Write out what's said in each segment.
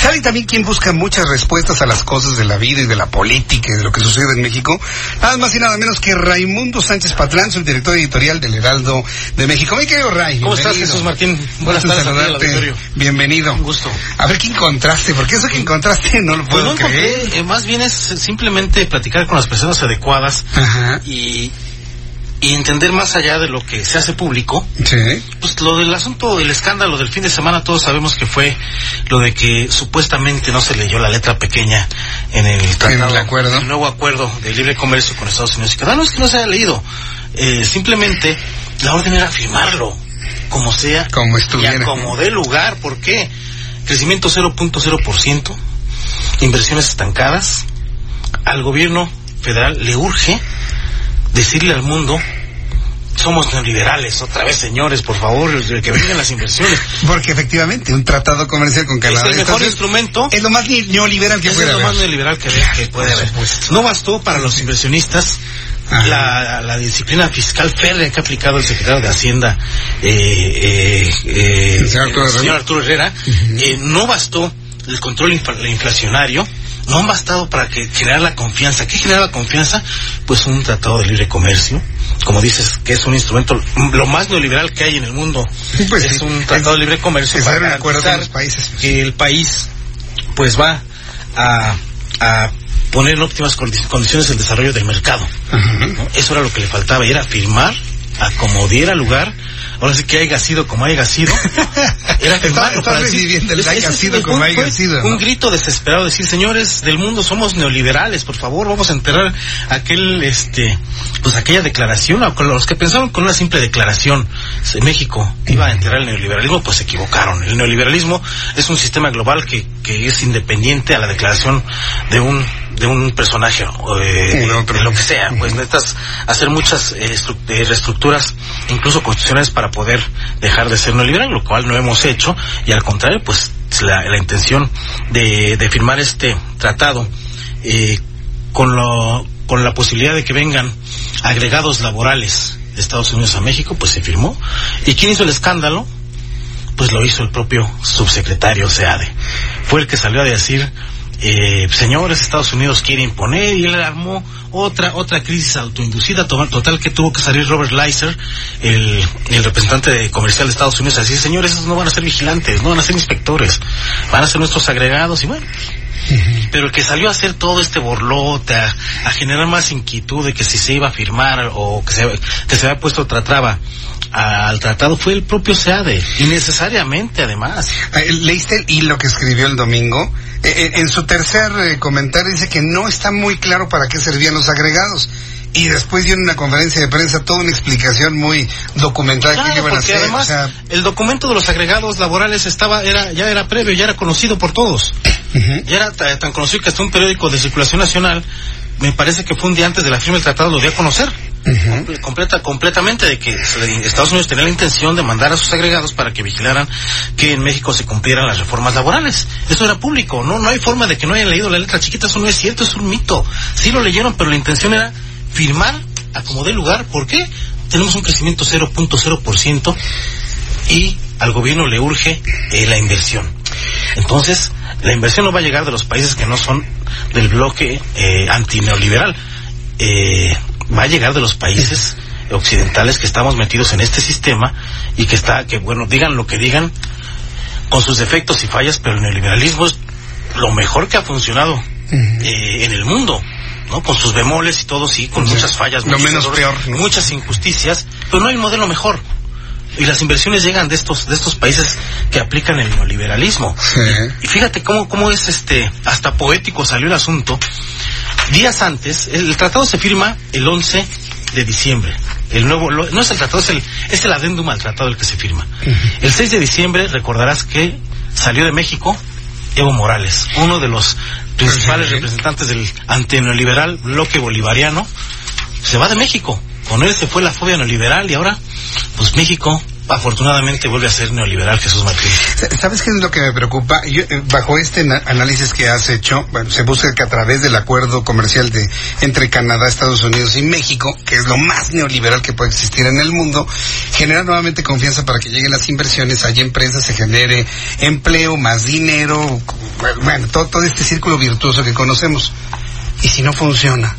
¿Sabe también quién busca muchas respuestas a las cosas de la vida y de la política y de lo que sucede en México? Nada más y nada menos que Raimundo Sánchez Patlán, subdirector editorial del Heraldo de México. Mi querido Ray. ¿Cómo estás, Jesús Martín? Buenas tardes, saludarte. Bienvenido. Un gusto. A ver, ¿qué encontraste? Porque eso que encontraste no lo Pues puedo no creer. encontré, eh, más bien es simplemente platicar con las personas adecuadas Ajá. y, y entender más allá de lo que se hace público. Sí. Pues lo del asunto, el escándalo del fin de semana, todos sabemos que fue lo de que supuestamente no se leyó la letra pequeña en el tratado, el acuerdo. el nuevo acuerdo de libre comercio con Estados Unidos y Canadá. No es que no se haya leído, eh, simplemente la orden era firmarlo, como sea, Como estuviera. y como dé lugar. ¿Por qué? Crecimiento 0.0%, inversiones estancadas. Al gobierno federal le urge decirle al mundo somos neoliberales, otra vez señores, por favor, que vengan las inversiones. Porque efectivamente, un tratado comercial con Es Canadá. el y mejor instrumento. Es lo más neoliberal que Es puede lo haber. más neoliberal que, que puede haber. No bastó para los inversionistas la, la disciplina fiscal férrea que ha aplicado el secretario de Hacienda, eh, eh, eh, El señor Arturo el Herrera. Arturo Herrera. Eh, no bastó el control infla- inflacionario. No han bastado para que generar la confianza. ¿Qué genera la confianza? Pues un tratado de libre comercio. Como dices, que es un instrumento lo más neoliberal que hay en el mundo. Pues es sí. un tratado de libre comercio para garantizar los países. que el país pues va a, a poner en óptimas condi- condiciones el desarrollo del mercado. Eso era lo que le faltaba, y era firmar a como diera lugar. Ahora sí que haya sido como haya sido. Era Está- firmarlo está para decir- reviviendo el haya sido como haya sido, ¿no? Un grito desesperado, decir, señores del mundo, somos neoliberales, por favor, vamos a enterrar aquel, este, pues aquella declaración, a los que pensaron con una simple declaración, se- México iba a enterrar el neoliberalismo, pues se equivocaron. El neoliberalismo es un sistema global que, que es independiente a la declaración de un de un personaje o de, otro. de lo que sea pues necesitas hacer muchas eh, eh, reestructuras incluso constitucionales para poder dejar de ser neoliberal lo cual no hemos hecho y al contrario pues la, la intención de, de firmar este tratado eh, con lo con la posibilidad de que vengan agregados laborales de Estados Unidos a México pues se firmó y quién hizo el escándalo pues lo hizo el propio subsecretario SEADE. Fue el que salió a decir, eh, señores, Estados Unidos quiere imponer y él armó otra otra crisis autoinducida to- total que tuvo que salir Robert Leiser, el, el representante de comercial de Estados Unidos, a decir, señores, esos no van a ser vigilantes, no van a ser inspectores, van a ser nuestros agregados y bueno. Pero el que salió a hacer todo este borlote, a, a generar más inquietud de que si se iba a firmar o que se, que se había puesto otra traba al tratado fue el propio SEADE, innecesariamente además. Eh, ¿Leíste el hilo que escribió el domingo? Eh, eh, en su tercer comentario dice que no está muy claro para qué servían los agregados. Y después dio en una conferencia de prensa toda una explicación muy documentada Claro, que iban a hacer. además o sea, el documento de los agregados laborales estaba era ya era previo, ya era conocido por todos. Ya era ta- tan conocido que hasta un periódico de circulación nacional, me parece que fue un día antes de la firma del tratado, lo dio a conocer. Comple- Completa, completamente de que Estados Unidos tenía la intención de mandar a sus agregados para que vigilaran que en México se cumplieran las reformas laborales. Eso era público, no, no hay forma de que no hayan leído la letra chiquita, eso no es cierto, es un mito. Sí lo leyeron, pero la intención era firmar a como dé lugar. ¿Por qué? Tenemos un crecimiento 0.0% y al gobierno le urge eh, la inversión. Entonces, la inversión no va a llegar de los países que no son del bloque eh, antineoliberal. Eh, va a llegar de los países occidentales que estamos metidos en este sistema y que está, que bueno, digan lo que digan, con sus defectos y fallas, pero el neoliberalismo es lo mejor que ha funcionado eh, en el mundo. ¿No? Con sus bemoles y todo, sí, con Sí. muchas fallas, Lo menos errores, peor, ¿no? muchas injusticias, pero no hay modelo mejor. Y las inversiones llegan de estos, de estos países que aplican el neoliberalismo. Sí. Y fíjate cómo, cómo es este, hasta poético salió el asunto. Días antes, el, tratado se firma el 11 de diciembre. el nuevo, lo- no es el tratado, es el, es el adendum al tratado el que se firma. El 6 de diciembre recordarás que salió de México Evo Morales, uno de los principales representantes del antineoliberal bloque bolivariano, se va de México. Con él se fue la fobia neoliberal y ahora, pues México afortunadamente vuelve a ser neoliberal Jesús Martín. ¿Sabes qué es lo que me preocupa? Yo, eh, bajo este análisis que has hecho, bueno, se busca que a través del acuerdo comercial de entre Canadá, Estados Unidos y México, que es lo más neoliberal que puede existir en el mundo, generar nuevamente confianza para que lleguen las inversiones, haya empresas, se genere empleo, más dinero, bueno, todo, todo este círculo virtuoso que conocemos. ¿Y si no funciona?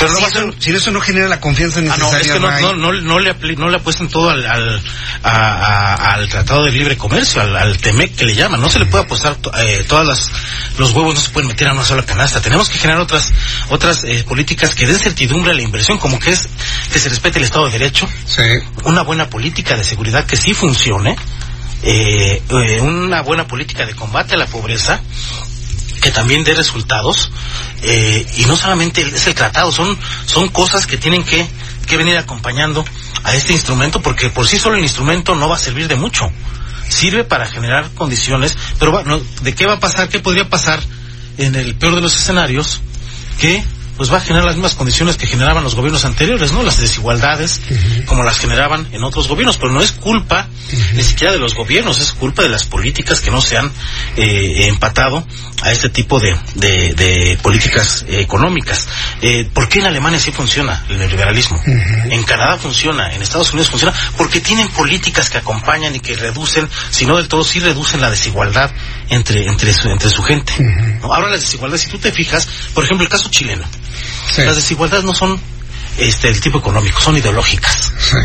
Pero no si, eso, ser- si eso no genera la confianza Ah, necesaria, no, es que no, no, le, apli- no le apuestan todo al, al, a- a- al Tratado de Libre Comercio, al, al TEMEC que le llaman. No se le puede apostar, to- eh, todas las, los huevos no se pueden meter a una sola canasta. Tenemos que generar otras, otras eh, políticas que den certidumbre a la inversión, como que es que se respete el Estado de Derecho, Sí. una buena política de seguridad que sí funcione, eh, eh, una buena política de combate a la pobreza, también dé resultados, eh, y no solamente es el tratado, son, son cosas que tienen que, que venir acompañando a este instrumento, porque por sí solo el instrumento no va a servir de mucho. Sirve para generar condiciones, pero va- no, ¿de qué va a pasar? ¿Qué podría pasar en el peor de los escenarios? Que pues va a generar las mismas condiciones que generaban los gobiernos anteriores, ¿no? Las desigualdades, como las generaban en otros gobiernos, pero no es culpa ni siquiera de los gobiernos, es culpa de las políticas que no se han eh, empatado a este tipo de, de, de políticas eh, económicas. Eh, ¿Por qué en Alemania sí funciona el neoliberalismo? En Canadá funciona, en Estados Unidos funciona, porque tienen políticas que acompañan y que reducen, si no del todo, sí reducen la desigualdad entre, entre, su, entre su gente. ¿No? Ahora las desigualdades, si tú te fijas, por ejemplo, el caso chileno, Sí. las desigualdades no son este el tipo económico, son ideológicas. sí.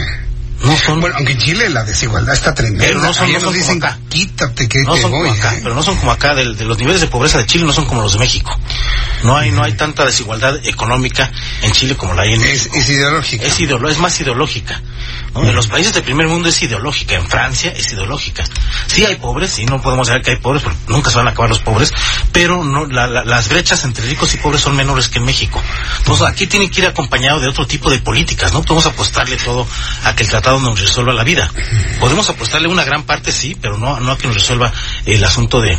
No son Bueno, aunque en Chile la desigualdad está tremenda. Pero no son- no nos son dicen, como acá. quítate que no te son voy. como acá, ¿eh? pero no son como acá del- de, los niveles de pobreza de Chile no son como los de México. No hay no hay tanta desigualdad económica en Chile como la hay en Es, México. es ideológica. Es, ideolo- es más ideológica. ¿no? En los países del primer mundo es ideológica, en Francia es ideológica. Sí hay pobres, sí no podemos decir que hay pobres, porque nunca se van a acabar los pobres, pero no la- la- las brechas entre ricos y pobres son menores que en México. Entonces aquí tiene que ir acompañado de otro tipo de políticas, no podemos apostarle todo a que el tratado nos resuelva la vida. Podemos apostarle una gran parte, sí, pero no, no a que nos resuelva el asunto de,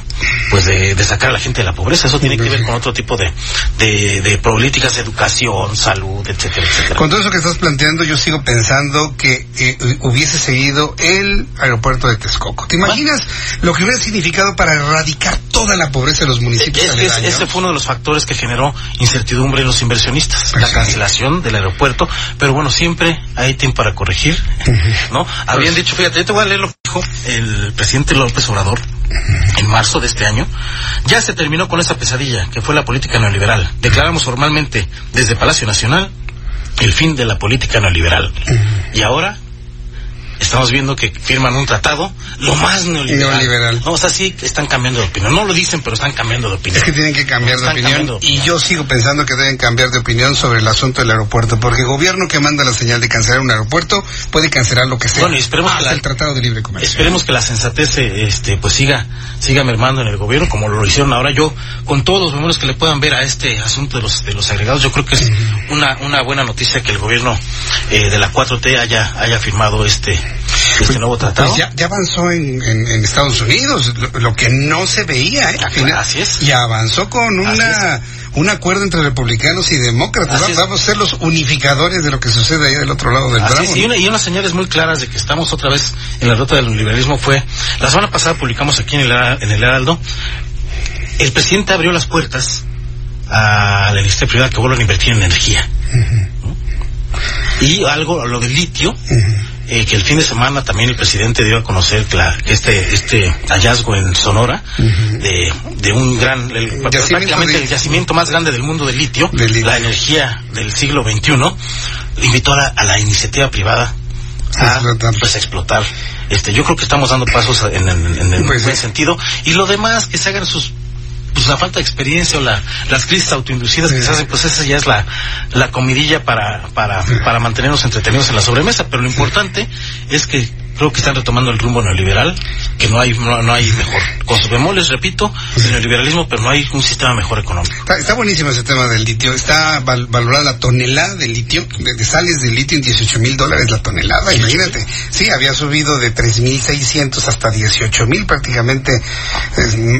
pues de, de sacar a la gente de la pobreza. Eso tiene que ver con otro tipo de, de, de políticas de educación, salud, etcétera, etcétera. Con todo eso que estás planteando, yo sigo pensando que eh, hubiese seguido el aeropuerto de Texcoco. ¿Te imaginas lo que hubiera significado para erradicar toda la pobreza de los municipios Es- es- aledaños? ese fue uno de los factores que generó incertidumbre en los inversionistas, Pues la sí. cancelación del aeropuerto, pero bueno, siempre hay tiempo para corregir, ¿no? Habían dicho, fíjate, yo te voy a leer lo que dijo el presidente López Obrador en marzo de este año. Ya se terminó con esa pesadilla que fue la política neoliberal. Declaramos formalmente desde Palacio Nacional el fin de la política neoliberal. Y ahora estamos viendo que firman un tratado lo más neoliberal. Neoliberal. No, o sea, sí que están cambiando de opinión. No lo dicen, pero están cambiando de opinión. Es que tienen que cambiar de opinión cambiando de y yo sigo pensando que deben cambiar de opinión sobre el asunto del aeropuerto, porque el gobierno que manda la señal de cancelar un aeropuerto puede cancelar lo que sea. Bueno, y esperemos que hasta la- el Tratado de Libre Comercio. Esperemos que la sensatez este pues siga siga mermando en el gobierno como lo hicieron ahora yo con todos los números que le puedan ver a este asunto de los de los agregados yo creo que es una una buena noticia que el gobierno eh, de la 4T haya haya firmado este este nuevo tratado Pues ya, ya avanzó en, en- en Estados Unidos, lo, lo que no se veía, ¿eh? Final. así es. Y avanzó con una, un acuerdo entre republicanos y demócratas. Así Va- es. Vamos a ser los unificadores de lo que sucede allá del otro lado del Así Bravo. es, y, una- y unas señales muy claras de que estamos otra vez en la ruta del liberalismo fue, la semana pasada publicamos aquí en el, en el Heraldo, el presidente abrió las puertas a la industria privada que vuelvan a invertir en energía. ¿no? Y algo, lo del litio, eh, que el fin de semana también el presidente dio a conocer que, la- este este hallazgo en Sonora de, de un gran el- Yacimiento prácticamente de- el yacimiento más grande del mundo de litio, Del litio. la energía del siglo XXI invitó a la, a la iniciativa privada A explotar. pues explotar este yo creo que estamos dando pasos en, en- en el Pues buen sí. sentido y lo demás que se hagan sus pues la falta de experiencia o la, las crisis autoinducidas que se hacen, pues esa ya es la, la comidilla para, para, para mantenernos entretenidos en la sobremesa. Pero lo importante es que creo que están retomando el rumbo neoliberal que no hay no, hay mejor. Con sus bemoles, repito, el neoliberalismo, pero no hay un sistema mejor económico. Está, buenísimo ese tema del litio. Está valorada la tonelada de litio, de, sales de litio en 18 mil dólares la tonelada, imagínate. Sí, había subido de 3.600 hasta 18.000 prácticamente,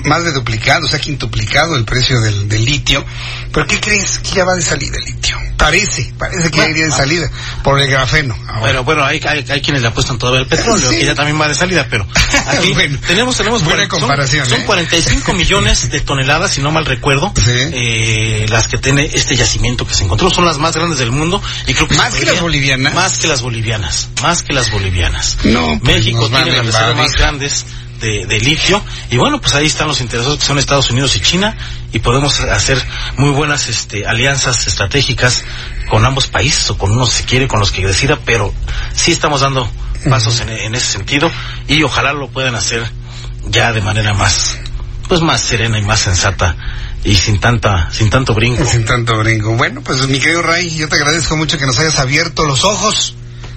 más de duplicado, o sea, quintuplicado el precio del, del litio. ¿Pero qué crees? Que ya va de salida el litio. Parece, parece que ya iría de salida por el grafeno. Bueno, bueno, hay, hay, quienes le apuestan todavía el petróleo, que ya también va de salida, pero aquí tenemos, tenemos buena comparación. Son, 45 ¿eh? millones de toneladas, si no mal recuerdo, eh, las que tiene este yacimiento que se encontró. Son las más grandes del mundo y creo que más que las bolivianas. Más que las bolivianas, más que las bolivianas. No, pues, México tiene las reservas más grandes de, de, litio y bueno pues ahí están los interesados que son Estados Unidos y China y podemos hacer muy buenas este, alianzas estratégicas con ambos países o con uno si quiere, con los que decida, pero sí estamos dando pasos en, ese sentido y ojalá lo puedan hacer ya de manera más, pues más serena y más sensata y sin tanta, sin tanto brinco. Sin tanto brinco. Bueno, pues mi querido Ray, yo te agradezco mucho que nos hayas abierto los ojos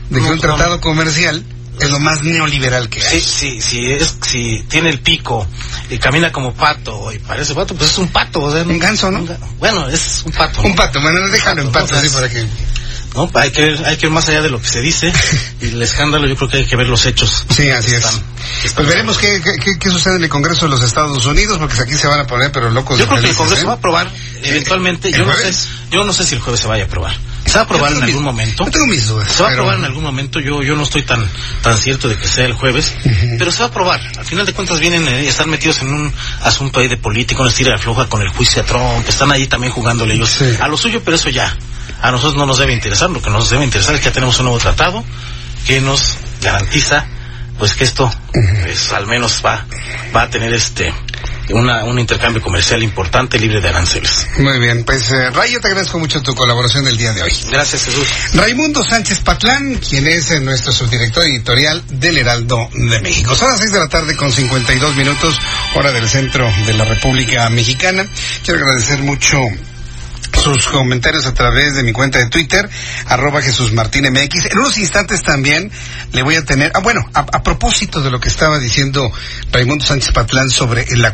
de que un tratado comercial es lo más neoliberal que hay. Sí, sí, sí, es, si tiene el pico y camina como pato y parece pato, pues es un pato. O un ganso, ¿no? bueno, es un pato. Un pato, bueno, déjalo en pato, así para que... No, hay que, hay que ir más allá de lo que se dice y el escándalo yo creo que hay que ver los hechos. Sí, así es. pues veremos qué, qué, qué, sucede en el Congreso de los Estados Unidos, porque aquí se van a poner, pero locos. Yo creo que el Congreso ¿eh? va a aprobar eventualmente. Yo no, sé, yo no sé si el jueves se vaya a aprobar. Se va a aprobar en algún momento. tengo mis dudas. Se va a aprobar en algún momento. Yo, yo no estoy tan, tan cierto de que sea el jueves, pero se va a aprobar. Al final de cuentas vienen, eh, están metidos en un asunto ahí de política, una estira de floja con el juicio a Trump. Están ahí también jugándole ellos a lo suyo, pero eso ya a nosotros no nos debe interesar. Lo que nos debe interesar es que ya tenemos un nuevo tratado que nos garantiza pues que esto pues, al menos va va a tener este una, un intercambio comercial importante libre de aranceles. Muy bien, pues eh, Ray, yo te agradezco mucho tu colaboración del día de hoy. Gracias, Jesús. Raimundo Sánchez Patlán, quien es eh, nuestro subdirector editorial del Heraldo de México. Son las seis de la tarde con 52 minutos, hora del centro de la República Mexicana. Quiero agradecer mucho sus comentarios a través de mi cuenta de Twitter, arroba Jesús Martín MX. En unos instantes también le voy a tener, ah, bueno, a, a propósito de lo que estaba diciendo Raimundo Sánchez Patlán sobre el...